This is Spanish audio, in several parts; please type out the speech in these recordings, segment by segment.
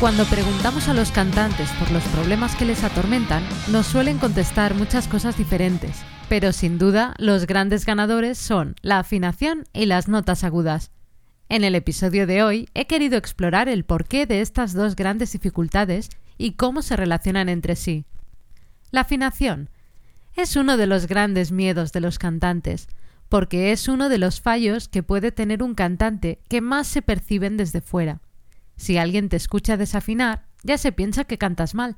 Cuando preguntamos a los cantantes por los problemas que les atormentan, nos suelen contestar muchas cosas diferentes, pero sin duda los grandes ganadores son la afinación y las notas agudas. En el episodio de hoy he querido explorar el porqué de estas dos grandes dificultades y cómo se relacionan entre sí. La afinación es uno de los grandes miedos de los cantantes, porque es uno de los fallos que puede tener un cantante que más se perciben desde fuera. Si alguien te escucha desafinar, ya se piensa que cantas mal.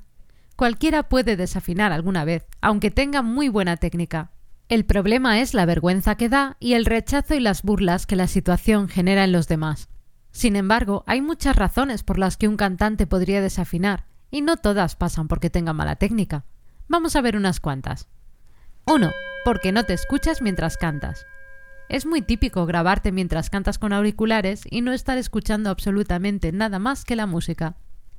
Cualquiera puede desafinar alguna vez, aunque tenga muy buena técnica. El problema es la vergüenza que da y el rechazo y las burlas que la situación genera en los demás. Sin embargo, hay muchas razones por las que un cantante podría desafinar, y no todas pasan porque tenga mala técnica. Vamos a ver unas cuantas. 1. Porque no te escuchas mientras cantas. Es muy típico grabarte mientras cantas con auriculares y no estar escuchando absolutamente nada más que la música.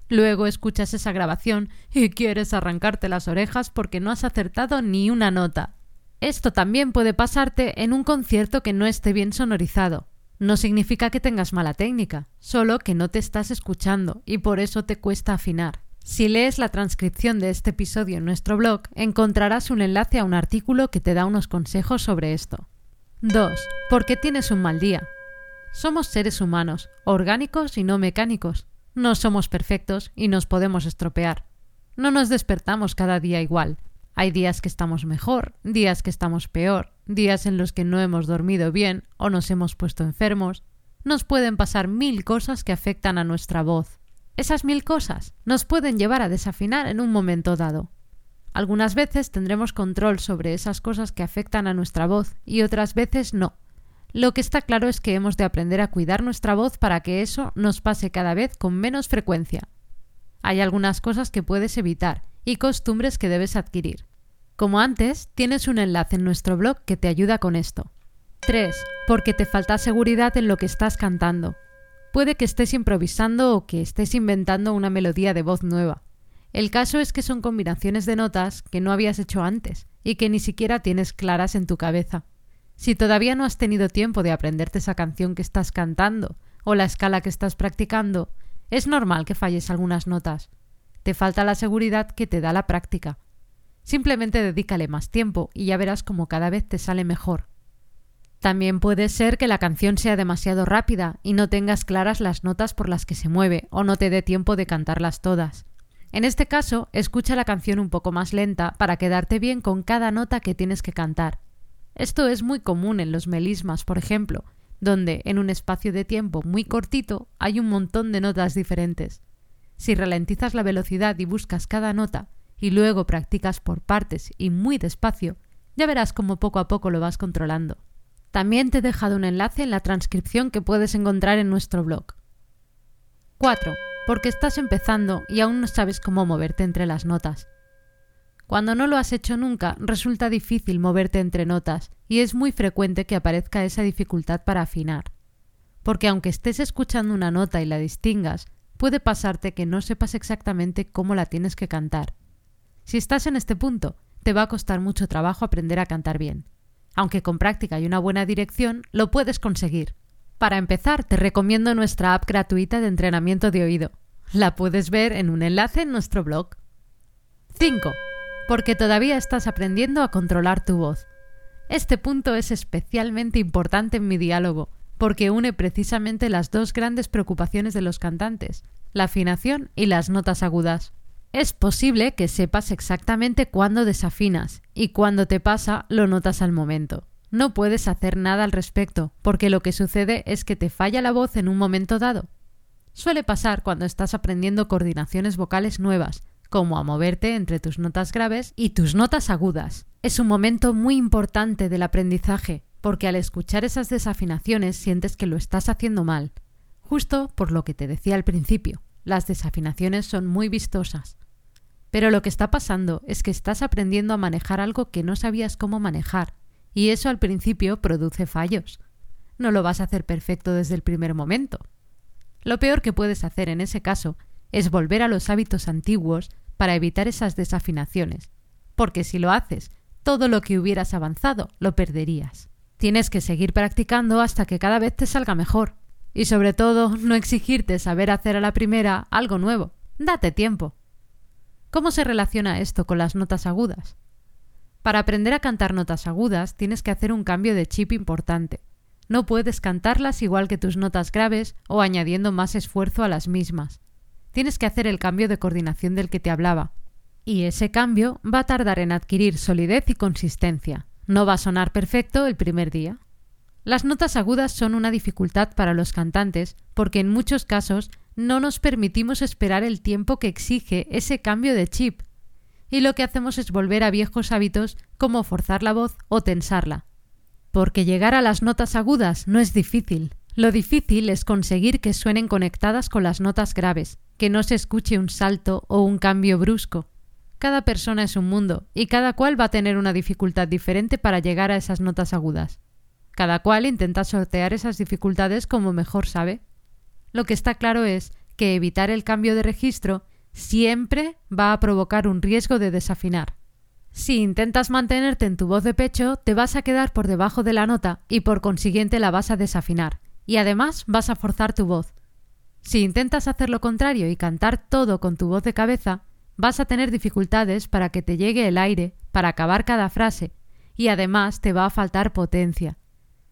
Luego escuchas esa grabación y quieres arrancarte las orejas porque no has acertado ni una nota. Esto también puede pasarte en un concierto que no esté bien sonorizado. No significa que tengas mala técnica, solo que no te estás escuchando y por eso te cuesta afinar. Si lees la transcripción de este episodio en nuestro blog, encontrarás un enlace a un artículo que te da unos consejos sobre esto. 2. ¿Por qué tienes un mal día? Somos seres humanos, orgánicos y no mecánicos. No somos perfectos y nos podemos estropear. No nos despertamos cada día igual. Hay días que estamos mejor, días que estamos peor, días en los que no hemos dormido bien o nos hemos puesto enfermos. Nos pueden pasar mil cosas que afectan a nuestra voz. Esas mil cosas nos pueden llevar a desafinar en un momento dado. Algunas veces tendremos control sobre esas cosas que afectan a nuestra voz y otras veces no. Lo que está claro es que hemos de aprender a cuidar nuestra voz para que eso nos pase cada vez con menos frecuencia. Hay algunas cosas que puedes evitar y costumbres que debes adquirir. Como antes, tienes un enlace en nuestro blog que te ayuda con esto. 3. Porque te falta seguridad en lo que estás cantando. Puede que estés improvisando o que estés inventando una melodía de voz nueva. El caso es que son combinaciones de notas que no habías hecho antes y que ni siquiera tienes claras en tu cabeza. Si todavía no has tenido tiempo de aprenderte esa canción que estás cantando o la escala que estás practicando, es normal que falles algunas notas. Te falta la seguridad que te da la práctica. Simplemente dedícale más tiempo y ya verás cómo cada vez te sale mejor. También puede ser que la canción sea demasiado rápida y no tengas claras las notas por las que se mueve o no te dé tiempo de cantarlas todas. En este caso, escucha la canción un poco más lenta para quedarte bien con cada nota que tienes que cantar. Esto es muy común en los melismas, por ejemplo, donde en un espacio de tiempo muy cortito hay un montón de notas diferentes. Si ralentizas la velocidad y buscas cada nota y luego practicas por partes y muy despacio, ya verás cómo poco a poco lo vas controlando. También te he dejado un enlace en la transcripción que puedes encontrar en nuestro blog. 4 porque estás empezando y aún no sabes cómo moverte entre las notas. Cuando no lo has hecho nunca, resulta difícil moverte entre notas y es muy frecuente que aparezca esa dificultad para afinar. Porque aunque estés escuchando una nota y la distingas, puede pasarte que no sepas exactamente cómo la tienes que cantar. Si estás en este punto, te va a costar mucho trabajo aprender a cantar bien. Aunque con práctica y una buena dirección, lo puedes conseguir. Para empezar, te recomiendo nuestra app gratuita de entrenamiento de oído. La puedes ver en un enlace en nuestro blog. 5. Porque todavía estás aprendiendo a controlar tu voz. Este punto es especialmente importante en mi diálogo, porque une precisamente las dos grandes preocupaciones de los cantantes, la afinación y las notas agudas. Es posible que sepas exactamente cuándo desafinas, y cuando te pasa lo notas al momento. No puedes hacer nada al respecto, porque lo que sucede es que te falla la voz en un momento dado. Suele pasar cuando estás aprendiendo coordinaciones vocales nuevas, como a moverte entre tus notas graves y tus notas agudas. Es un momento muy importante del aprendizaje, porque al escuchar esas desafinaciones sientes que lo estás haciendo mal. Justo por lo que te decía al principio, las desafinaciones son muy vistosas. Pero lo que está pasando es que estás aprendiendo a manejar algo que no sabías cómo manejar, y eso al principio produce fallos. No lo vas a hacer perfecto desde el primer momento. Lo peor que puedes hacer en ese caso es volver a los hábitos antiguos para evitar esas desafinaciones, porque si lo haces, todo lo que hubieras avanzado lo perderías. Tienes que seguir practicando hasta que cada vez te salga mejor. Y sobre todo, no exigirte saber hacer a la primera algo nuevo. Date tiempo. ¿Cómo se relaciona esto con las notas agudas? Para aprender a cantar notas agudas tienes que hacer un cambio de chip importante. No puedes cantarlas igual que tus notas graves o añadiendo más esfuerzo a las mismas. Tienes que hacer el cambio de coordinación del que te hablaba. Y ese cambio va a tardar en adquirir solidez y consistencia. No va a sonar perfecto el primer día. Las notas agudas son una dificultad para los cantantes porque en muchos casos no nos permitimos esperar el tiempo que exige ese cambio de chip, y lo que hacemos es volver a viejos hábitos como forzar la voz o tensarla. Porque llegar a las notas agudas no es difícil. Lo difícil es conseguir que suenen conectadas con las notas graves, que no se escuche un salto o un cambio brusco. Cada persona es un mundo y cada cual va a tener una dificultad diferente para llegar a esas notas agudas. Cada cual intenta sortear esas dificultades como mejor sabe. Lo que está claro es que evitar el cambio de registro siempre va a provocar un riesgo de desafinar. Si intentas mantenerte en tu voz de pecho, te vas a quedar por debajo de la nota y por consiguiente la vas a desafinar, y además vas a forzar tu voz. Si intentas hacer lo contrario y cantar todo con tu voz de cabeza, vas a tener dificultades para que te llegue el aire, para acabar cada frase, y además te va a faltar potencia.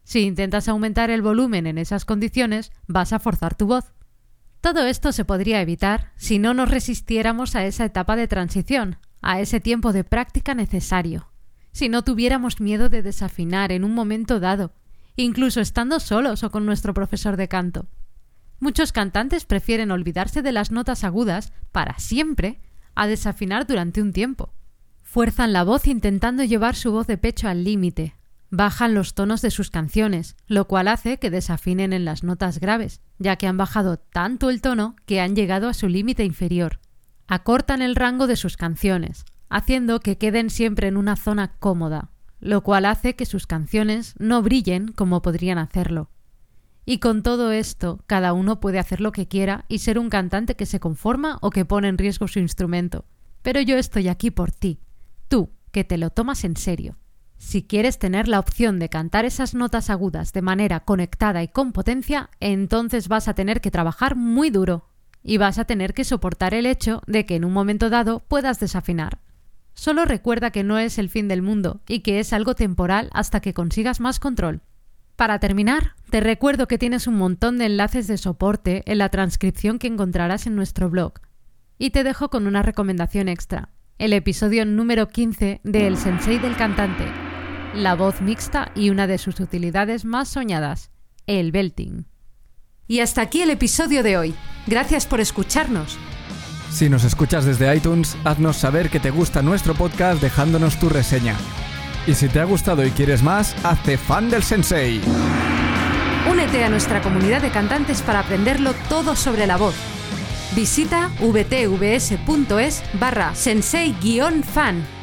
Si intentas aumentar el volumen en esas condiciones, vas a forzar tu voz. Todo esto se podría evitar si no nos resistiéramos a esa etapa de transición, a ese tiempo de práctica necesario, si no tuviéramos miedo de desafinar en un momento dado, incluso estando solos o con nuestro profesor de canto. Muchos cantantes prefieren olvidarse de las notas agudas para siempre a desafinar durante un tiempo. Fuerzan la voz intentando llevar su voz de pecho al límite, bajan los tonos de sus canciones, lo cual hace que desafinen en las notas graves, ya que han bajado tanto el tono que han llegado a su límite inferior. Acortan el rango de sus canciones, haciendo que queden siempre en una zona cómoda, lo cual hace que sus canciones no brillen como podrían hacerlo. Y con todo esto, cada uno puede hacer lo que quiera y ser un cantante que se conforma o que pone en riesgo su instrumento. Pero yo estoy aquí por ti, tú, que te lo tomas en serio. Si quieres tener la opción de cantar esas notas agudas de manera conectada y con potencia, entonces vas a tener que trabajar muy duro y vas a tener que soportar el hecho de que en un momento dado puedas desafinar. Solo recuerda que no es el fin del mundo y que es algo temporal hasta que consigas más control. Para terminar, te recuerdo que tienes un montón de enlaces de soporte en la transcripción que encontrarás en nuestro blog. Y te dejo con una recomendación extra, el episodio número 15 de El Sensei del Cantante, la voz mixta y una de sus utilidades más soñadas, el belting. Y hasta aquí el episodio de hoy. Gracias por escucharnos. Si nos escuchas desde iTunes, haznos saber que te gusta nuestro podcast dejándonos tu reseña. Y si te ha gustado y quieres más, hazte fan del sensei. Únete a nuestra comunidad de cantantes para aprenderlo todo sobre la voz. Visita vtvs.es barra sensei-fan